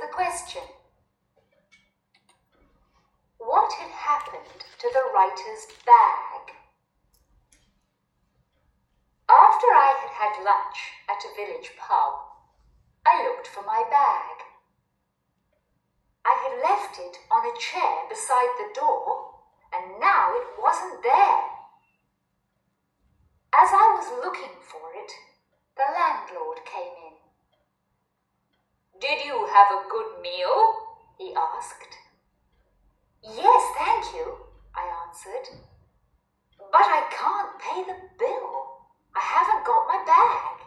the question. What had happened to the writer's bag? After I had had lunch at a village pub, I looked for my bag. I had left it on a chair beside the door, and now it wasn't there. As I was looking for it, the landlord came in. Did you have a good meal? he asked. Yes, thank you, I answered. But I can't pay the bill. I haven't got my bag.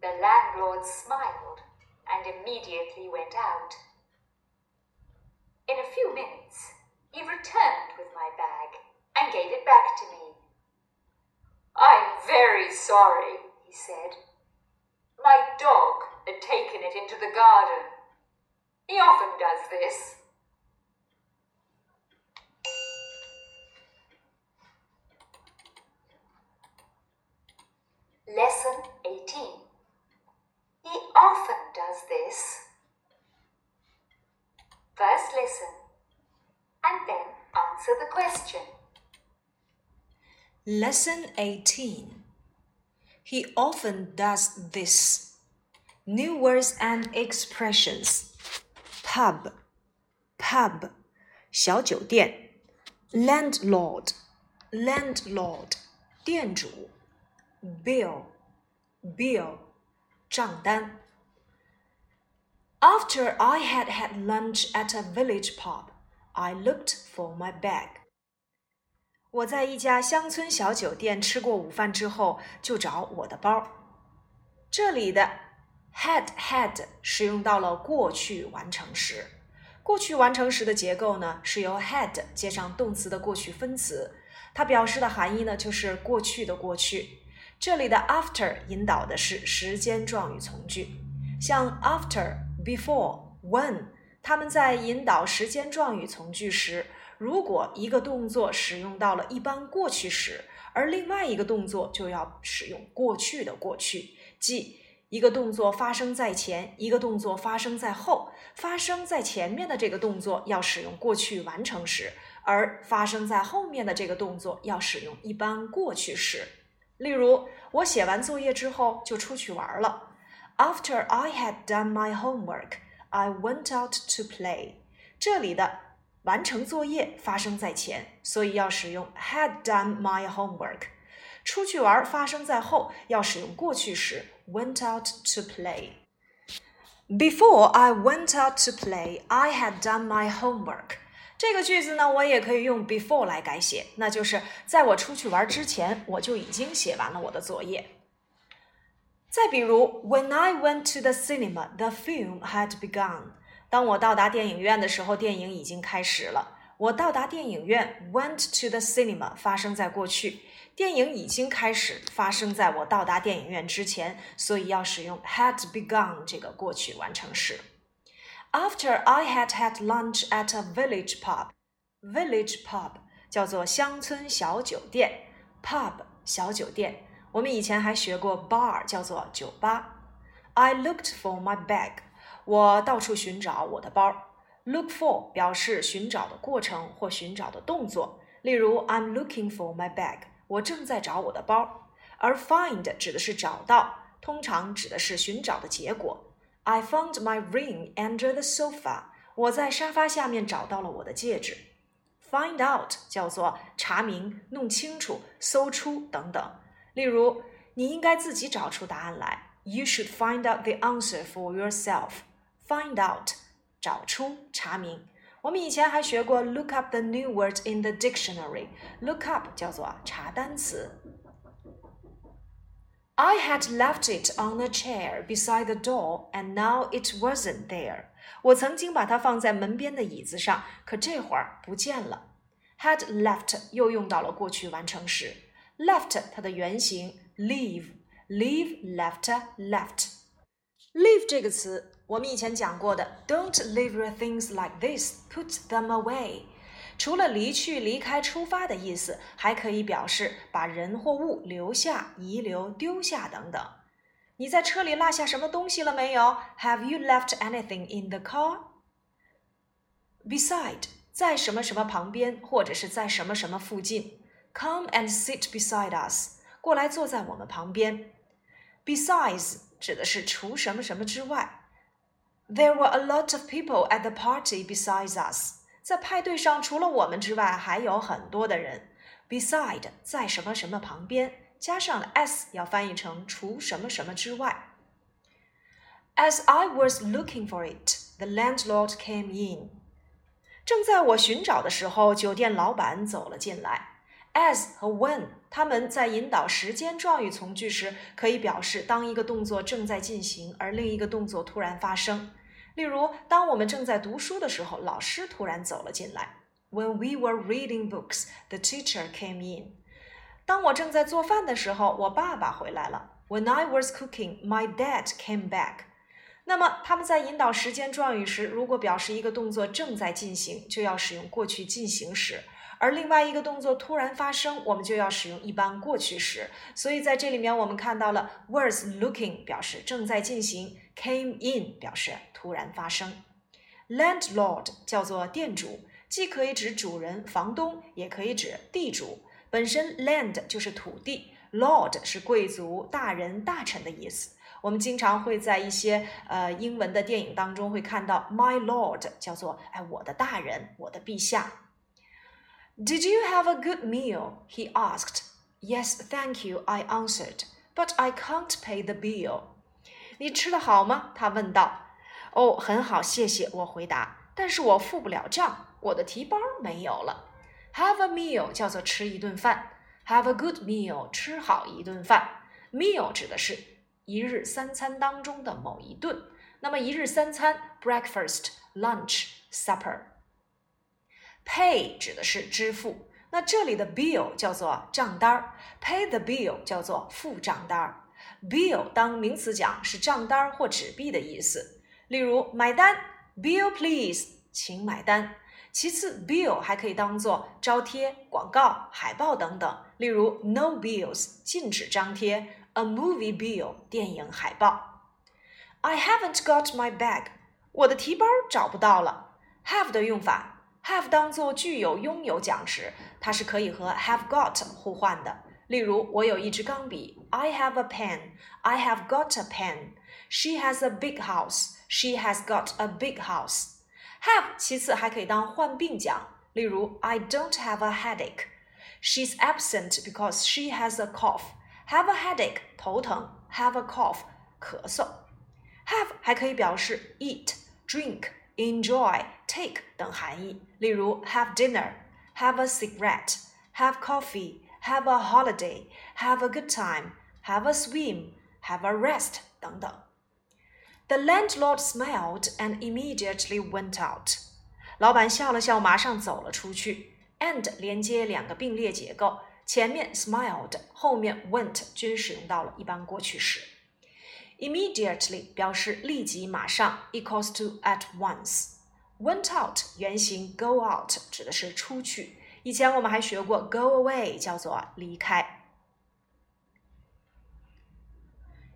The landlord smiled and immediately went out. In a few minutes, he returned with my bag and gave it back to me. I'm very sorry, he said. Into the garden. He often does this. Lesson 18. He often does this. First listen and then answer the question. Lesson 18. He often does this. New words and expressions. Pub, pub, 小酒店。Landlord, landlord, 店主。Bill, bill, 账单。After I had had lunch at a village pub, I looked for my bag. 我在一家乡村小酒店吃过午饭之后，就找我的包。这里的 had had 使用到了过去完成时。过去完成时的结构呢，是由 had 接上动词的过去分词，它表示的含义呢，就是过去的过去。这里的 after 引导的是时间状语从句，像 after、before、when，它们在引导时间状语从句时，如果一个动作使用到了一般过去时，而另外一个动作就要使用过去的过去，即一个动作发生在前，一个动作发生在后，发生在前面的这个动作要使用过去完成时，而发生在后面的这个动作要使用一般过去时。例如，我写完作业之后就出去玩了。After I had done my homework, I went out to play。这里的完成作业发生在前，所以要使用 had done my homework。出去玩发生在后，要使用过去时 went out to play。Before I went out to play, I had done my homework。这个句子呢，我也可以用 before 来改写，那就是在我出去玩之前，我就已经写完了我的作业。再比如，When I went to the cinema, the film had begun。当我到达电影院的时候，电影已经开始了。我到达电影院，went to the cinema 发生在过去， 电影已经开始发生在我到达电影院之前，所以要使用 had begun 这个过去完成时。After I had had lunch at a village pub, village pub 叫做乡村小酒店，pub 小酒店。我们以前还学过 bar 叫做酒吧。I looked for my bag，我到处寻找我的包。Look for 表示寻找的过程或寻找的动作，例如 I'm looking for my bag，我正在找我的包。而 find 指的是找到，通常指的是寻找的结果。I found my ring under the sofa。我在沙发下面找到了我的戒指。Find out 叫做查明、弄清楚、搜出等等。例如，你应该自己找出答案来。You should find out the answer for yourself. Find out 找出、查明。我们以前还学过 look up the new word in the dictionary。Look up 叫做查单词。I had left it on a chair beside the door, and now it wasn't there. 我曾经把它放在门边的椅子上，可这会儿不见了。Had left 又用到了过去完成时。Left 它的原型 leave，leave left left。Leave 这个词 我们以前讲过的，Don't leave your things like this. Put them away. 除了离去、离开、出发的意思，还可以表示把人或物留下、遗留、丢下等等。你在车里落下什么东西了没有？Have you left anything in the car? Beside，在什么什么旁边，或者是在什么什么附近。Come and sit beside us，过来坐在我们旁边。Besides 指的是除什么什么之外。There were a lot of people at the party besides us。在派对上，除了我们之外，还有很多的人。Beside 在什么什么旁边，加上了 s，要翻译成除什么什么之外。As I was looking for it, the landlord came in。正在我寻找的时候，酒店老板走了进来。 As 和 when，它们在引导时间状语从句时，可以表示当一个动作正在进行，而另一个动作突然发生。例如，当我们正在读书的时候，老师突然走了进来。When we were reading books, the teacher came in. 当我正在做饭的时候，我爸爸回来了。When I was cooking, my dad came back. 那么，他们在引导时间状语时，如果表示一个动作正在进行，就要使用过去进行时。而另外一个动作突然发生，我们就要使用一般过去时。所以在这里面，我们看到了 was looking 表示正在进行，came in 表示突然发生。Landlord 叫做店主，既可以指主人、房东，也可以指地主。本身 land 就是土地，lord 是贵族、大人、大臣的意思。我们经常会在一些呃英文的电影当中会看到 my lord 叫做哎我的大人，我的陛下。Did you have a good meal? He asked. Yes, thank you, I answered. But I can't pay the bill. 你吃的好吗？他问道。哦，很好，谢谢。我回答。但是我付不了账，我的提包没有了。Have a meal 叫做吃一顿饭。Have a good meal 吃好一顿饭。Meal 指的是一日三餐当中的某一顿。那么一日三餐：breakfast、lunch、supper。 Pay 指的是支付，那这里的 bill 叫做账单儿，pay the bill 叫做付账单儿。bill 当名词讲是账单或纸币的意思，例如买单，bill please，请买单。其次，bill 还可以当做招贴、广告、海报等等，例如 no bills，禁止张贴；a movie bill，电影海报。I haven't got my bag，我的提包找不到了。Have 的用法。have 当做具有拥有讲时，它是可以和 have got 互换的。例如，我有一支钢笔，I have a pen. I have got a pen. She has a big house. She has got a big house. Have 其次还可以当患病讲，例如 I don't have a headache. She's absent because she has a cough. Have a headache 头疼，have a cough 咳嗽。Have 还可以表示 eat, drink. enjoy, take 等含义。例如，have dinner, have a cigarette, have coffee, have a holiday, have a good time, have a swim, have a rest 等等。The landlord smiled and immediately went out. 老板笑了笑，马上走了出去。And 连接两个并列结构，前面 smiled，后面 went 均使用到了一般过去时。 Immediately 表示立即、马上，equals to at once。Went out 原型 go out 指的是出去。以前我们还学过 go away 叫做离开。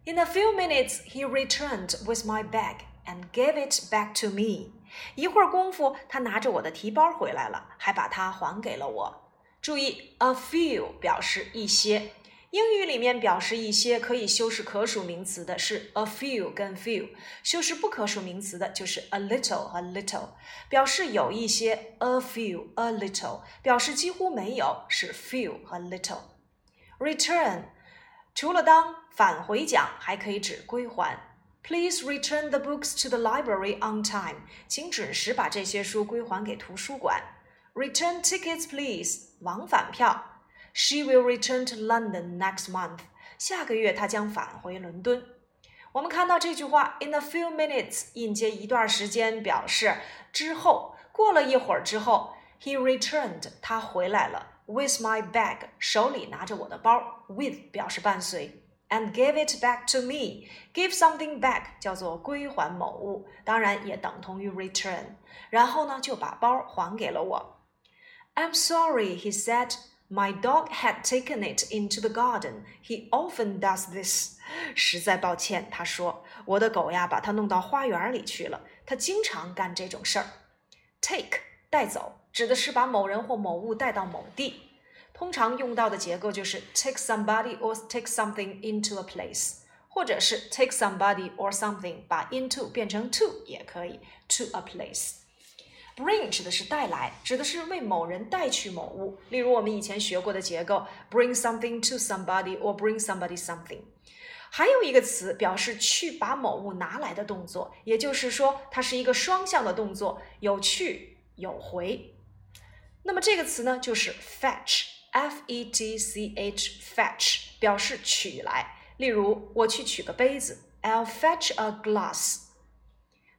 In a few minutes, he returned with my bag and gave it back to me. 一会儿功夫，他拿着我的提包回来了，还把它还给了我。注意，a few 表示一些。 英语里面表示一些可以修饰可数名词的是 a few 跟 few，修饰不可数名词的就是 a little 和 little。表示有一些 a few a little，表示几乎没有是 few 和 little。Return 除了当返回讲，还可以指归还。Please return the books to the library on time。请准时把这些书归还给图书馆。Return tickets, please。往返票。She will return to London next month. 下个月她将返回伦敦。我们看到这句话，in a few minutes 应接一段时间，表示之后。过了一会儿之后，he returned，他回来了，with my bag，手里拿着我的包，with 表示伴随，and gave it back to me。give something back 叫做归还某物，当然也等同于 return。然后呢，就把包还给了我。I'm sorry，he said。 My dog had taken it into the garden. He often does this. 实在抱歉，他说，我的狗呀，把它弄到花园里去了。它经常干这种事儿。Take 带走，指的是把某人或某物带到某地。通常用到的结构就是 take somebody or take something into a place，或者是 take somebody or something 把 into 变成 to 也可以，to a place。Bring 指的是带来，指的是为某人带去某物。例如我们以前学过的结构，bring something to somebody or bring somebody something。还有一个词表示去把某物拿来的动作，也就是说它是一个双向的动作，有去有回。那么这个词呢，就是 fetch，f e t c h，fetch 表示取来。例如我去取个杯子，I'll fetch a glass。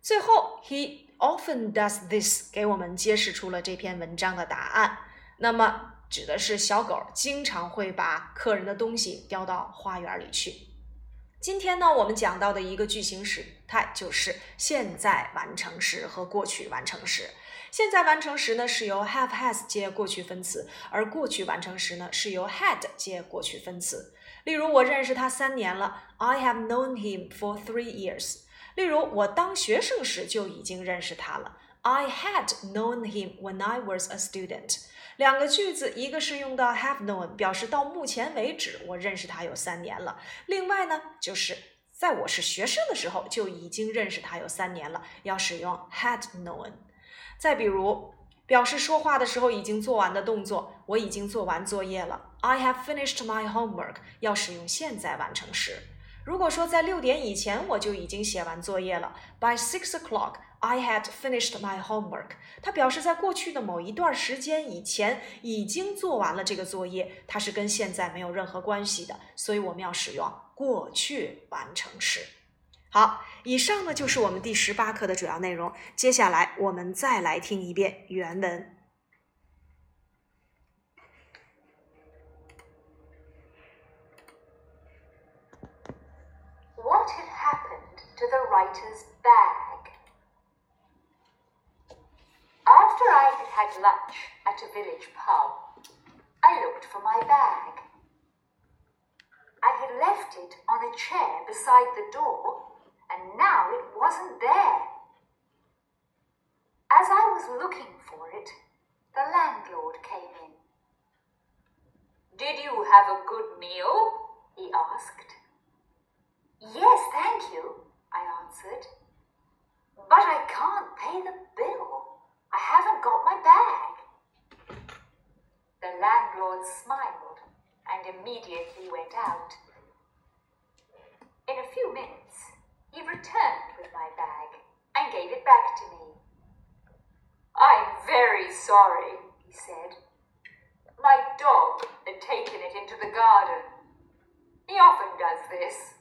最后，he often does this，给我们揭示出了这篇文章的答案。那么指的是小狗经常会把客人的东西叼到花园里去。今天呢，我们讲到的一个句型时态就是现在完成时和过去完成时。现在完成时呢是由 have has 接过去分词，而过去完成时呢是由 had 接过去分词。例如，我认识他三年了，I have known him for three years。例如，我当学生时就已经认识他了，I had known him when I was a student。两个句子，一个是用到 have known，表示到目前为止我认识他有三年了；另外呢，就是在我是学生的时候就已经认识他有三年了，要使用 had known。再比如，表示说话的时候已经做完的动作，我已经做完作业了，I have finished my homework，要使用现在完成时。如果说在六点以前我就已经写完作业了，By six o'clock。I had finished my homework。它表示在过去的某一段时间以前已经做完了这个作业，它是跟现在没有任何关系的，所以我们要使用过去完成时。好，以上呢就是我们第十八课的主要内容。接下来我们再来听一遍原文。To the writer's bag? After I had had lunch at a village pub, I looked for my bag. I had left it on a chair beside the door, and now it wasn't there. As I was looking for it, the landlord came in. Did you have a good meal? he asked. Yes, thank you, I answered. But I can't pay the bill. I haven't got my bag. The landlord smiled and immediately went out. In a few minutes, he returned with my bag and gave it back to me. I'm very sorry, he said. My dog had taken it into the garden. He often does this.